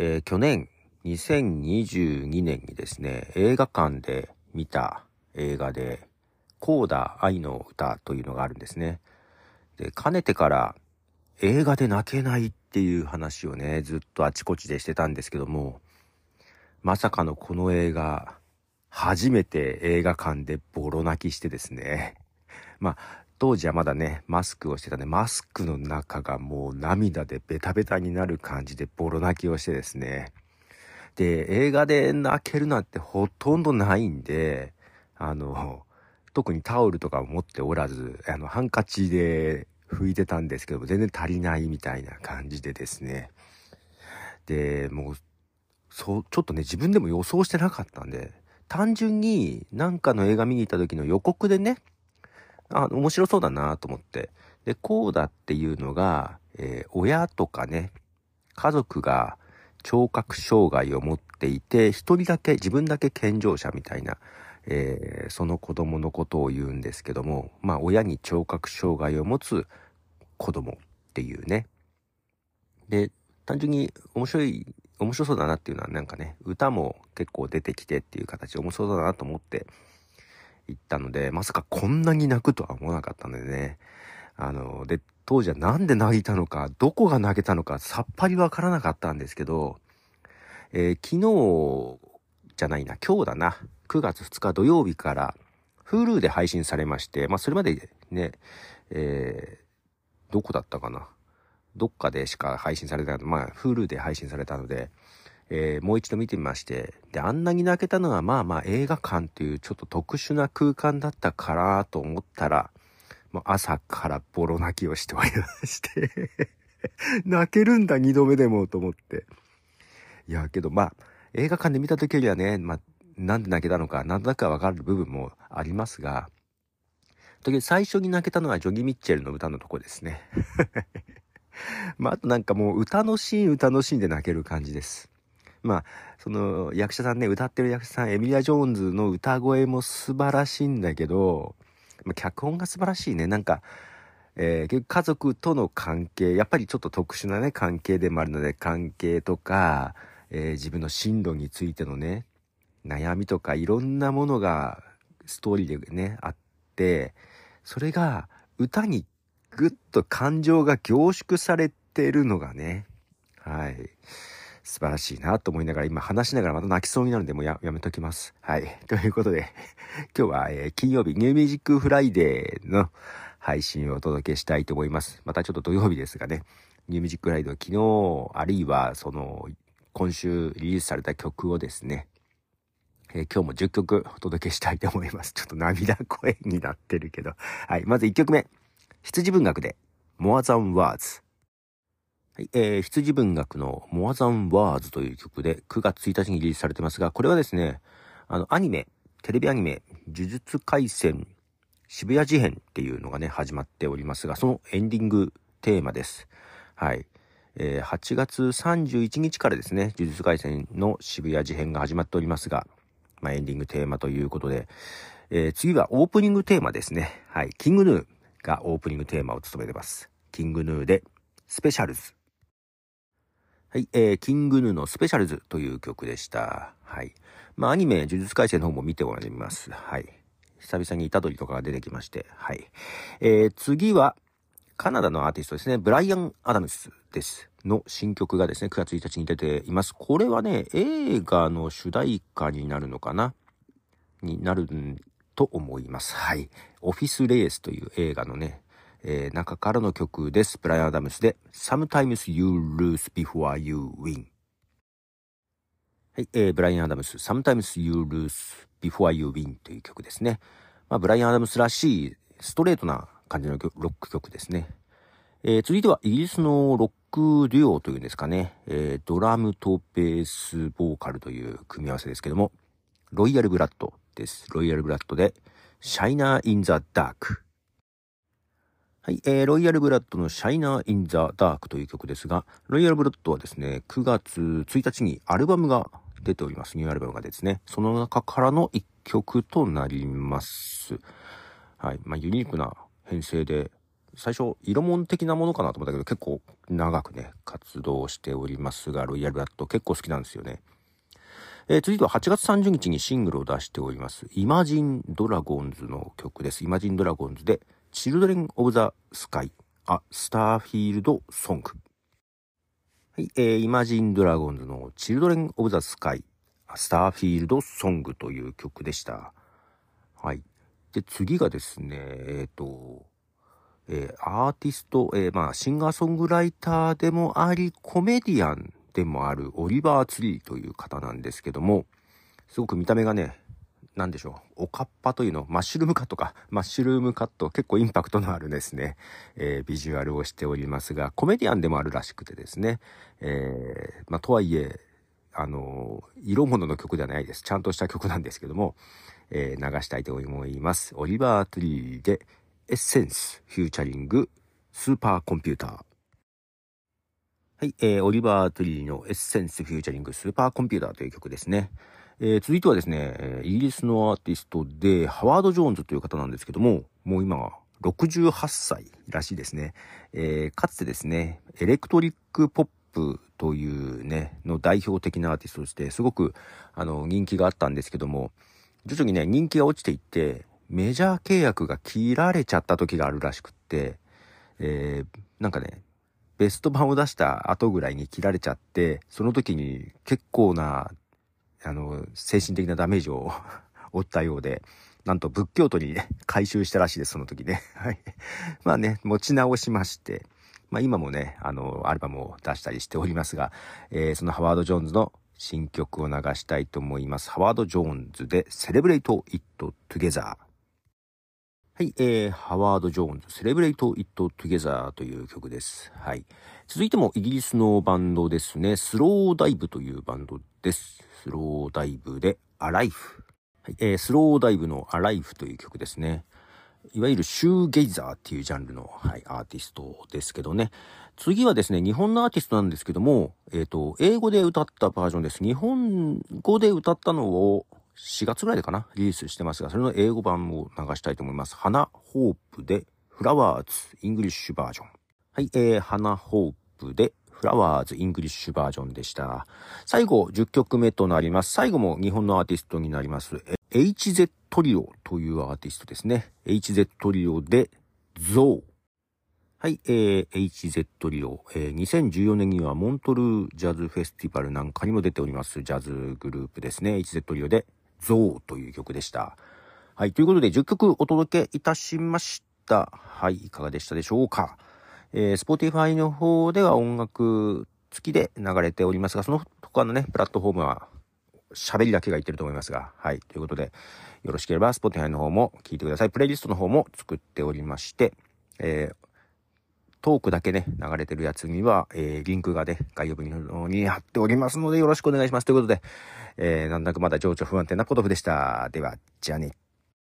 えー、去年、2022年にですね、映画館で見た映画で、コーダ愛の歌というのがあるんですね。で、かねてから映画で泣けないっていう話をね、ずっとあちこちでしてたんですけども、まさかのこの映画、初めて映画館でボロ泣きしてですね。まあ、当時はまだね、マスクをしてたんで、マスクの中がもう涙でベタベタになる感じでボロ泣きをしてですね。で、映画で泣けるなんてほとんどないんで、あの、特にタオルとか持っておらず、あの、ハンカチで拭いてたんですけども、全然足りないみたいな感じでですね。で、もう、そう、ちょっとね、自分でも予想してなかったんで、単純になんかの映画見に行った時の予告でね、あ、面白そうだなと思って。で、こうだっていうのが、えー、親とかね、家族が聴覚障害を持っていて、一人だけ、自分だけ健常者みたいな、えー、その子供のことを言うんですけども、まあ、親に聴覚障害を持つ子供っていうね。で、単純に面白い、面白そうだなっていうのはなんかね、歌も結構出てきてっていう形面白そうだなと思って、行ったので、まさかこんなに泣くとは思わなかったのでね。あの、で、当時はなんで泣いたのか、どこが泣けたのか、さっぱりわからなかったんですけど、えー、昨日じゃないな、今日だな。9月2日土曜日から、Hulu で配信されまして、まあ、それまでね、えー、どこだったかな。どっかでしか配信された、まあ、Hulu で配信されたので、えー、もう一度見てみまして、で、あんなに泣けたのはまあまあ映画館っていうちょっと特殊な空間だったからと思ったら、もう朝からボロ泣きをしておりまして 泣けるんだ二度目でもと思って。いや、けどまあ、映画館で見た時よりはね、まあ、なんで泣けたのか、なんとなくはわかる部分もありますが、時最初に泣けたのはジョギ・ミッチェルの歌のとこですね。まあ、あとなんかもう歌のシーン歌のシーンで泣ける感じです。まあ、その役者さんね、歌ってる役者さん、エミリア・ジョーンズの歌声も素晴らしいんだけど、まあ、脚本が素晴らしいね。なんか、えー、家族との関係、やっぱりちょっと特殊なね、関係でもあるので、関係とか、えー、自分の進路についてのね、悩みとかいろんなものがストーリーでね、あって、それが歌にぐっと感情が凝縮されてるのがね、はい。素晴らしいなと思いながら、今話しながらまた泣きそうになるんで、もうや、やめときます。はい。ということで、今日は、えー、金曜日、 New Music Friday の配信をお届けしたいと思います。またちょっと土曜日ですがね、 New Music Friday 昨日、あるいは、その、今週リリースされた曲をですね、えー、今日も10曲お届けしたいと思います。ちょっと涙声になってるけど。はい。まず1曲目。羊文学で、More Than Words。はい、えー、羊文学の More Than Words という曲で9月1日にリリースされてますが、これはですね、あの、アニメ、テレビアニメ、呪術廻戦渋谷事変っていうのがね、始まっておりますが、そのエンディングテーマです。はい。えー、8月31日からですね、呪術廻戦の渋谷事変が始まっておりますが、まあ、エンディングテーマということで、えー、次はオープニングテーマですね。はい。キングヌーがオープニングテーマを務めてます。キングヌーで、スペシャルズ。はい、えー、キングヌーのスペシャルズという曲でした。はい。まあ、アニメ、呪術廻戦の方も見ておられます。はい。久々に虎杖とかが出てきまして。はい。えー、次は、カナダのアーティストですね、ブライアン・アダムスです。の新曲がですね、9月1日に出ています。これはね、映画の主題歌になるのかな？になると思います。はい。オフィスレースという映画のね、えー、中からの曲です。ブライアン・アダムスで Sometimes You Lose Before You Win。はい、えー、ブライアン・アダムス Sometimes You Lose Before You Win という曲ですね。まあ、ブライアン・アダムスらしいストレートな感じのロック曲ですね。えー、続いてはイギリスのロックデュオというんですかね、えー、ドラムとベースボーカルという組み合わせですけども、ロイヤルブラッドです。ロイヤルブラッドで、Shiner in the Dark。はい、えー、 Royal Blood の Shiner in the Dark という曲ですが、 Royal Blood はですね、9月1日にアルバムが出ております。ニューアルバムがですね、その中からの1曲となります。はい、まあ、ユニークな編成で、最初、色物的なものかなと思ったけど、結構長くね、活動しておりますが、 Royal Blood 結構好きなんですよね。えー、続いては8月30日にシングルを出しております、イマジンドラゴンズの曲です。イマジンドラゴンズで、チルドレン・オブ・ザ・スカイ、あ、スターフィールド・ソング。はい、えー、イマジンドラゴンズのチルドレン・オブ・ザ・スカイ、スターフィールド・ソングという曲でした。はい。で、次がですね、えっ、ー、と、えー、アーティスト、えー、まあ、シンガーソングライターでもあり、コメディアンでもあるオリバー・ツリーという方なんですけども、すごく見た目がね、なんでしょう、おかっぱというの、マッシュルームカットか、マッシュルームカット、結構インパクトのあるですね、えー、ビジュアルをしておりますが、コメディアンでもあるらしくてですね、えー、まあ、とはいえ、あの、色物の曲ではないです。ちゃんとした曲なんですけども、えー、流したいと思います。 Oliver Tree で、 Essence、featuring、Super Computer。はい、えー、 Oliver Tree の Essence、featuring、Super Computer という曲ですね。えー、続いてはですね、イギリスのアーティストで、ハワード・ジョーンズという方なんですけども、もう今、68歳らしいですね。えー、かつてですね、エレクトリック・ポップというね、の代表的なアーティストとして、すごく、あの、人気があったんですけども、徐々にね、人気が落ちていって、メジャー契約が切られちゃった時があるらしくって、えー、なんかね、ベスト版を出した後ぐらいに切られちゃって、その時に結構な、あの、精神的なダメージを 負ったようで、なんと仏教徒にね、回収したらしいです、その時ね。はい。まあね、持ち直しまして、まあ今もね、あの、アルバムを出したりしておりますが、えー、そのハワード・ジョーンズの新曲を流したいと思います。ハワード・ジョーンズで Celebrate It Together。はい、えー、ハワード・ジョーンズ Celebrate It Together という曲です。はい。続いてもイギリスのバンドですね。スローダイブというバンドです。スローダイブで Alive。はい、えー、スローダイブの Alive という曲ですね。いわゆるシューゲイザーっていうジャンルの、はい、アーティストですけどね。次はですね、日本のアーティストなんですけども、えっ、ー、と、英語で歌ったバージョンです。日本語で歌ったのを4月ぐらいでかな、リリースしてますが、それの英語版を流したいと思います。花ホープでフラワーズEnglish version。はい、えー、 Hana Hope で Flowers English version でした。最後、10曲目となります。最後も日本のアーティストになります。HZ トリオというアーティストですね。 H ZETTRIO でゾウ。はい、えー、 H ZETTRIO、えー、2014年にはモントルージャズフェスティバルなんかにも出ておりますジャズグループですね。 H ZETTRIO で、ゾーという曲でした。はい、ということで10曲お届けいたしました。はい、いかがでしたでしょうか？えー、Spotify の方では音楽付きで流れておりますが、その他のね、プラットフォームは喋りだけが言ってると思いますが、はい、ということで、よろしければ Spotify の方も聞いてください。プレイリストの方も作っておりまして、えートークだけね、流れてるやつには、えー、リンクがね、概要文に貼っておりますので、よろしくお願いします。ということで、えー、なんだかまだ情緒不安定なポトフでした。では、じゃあね。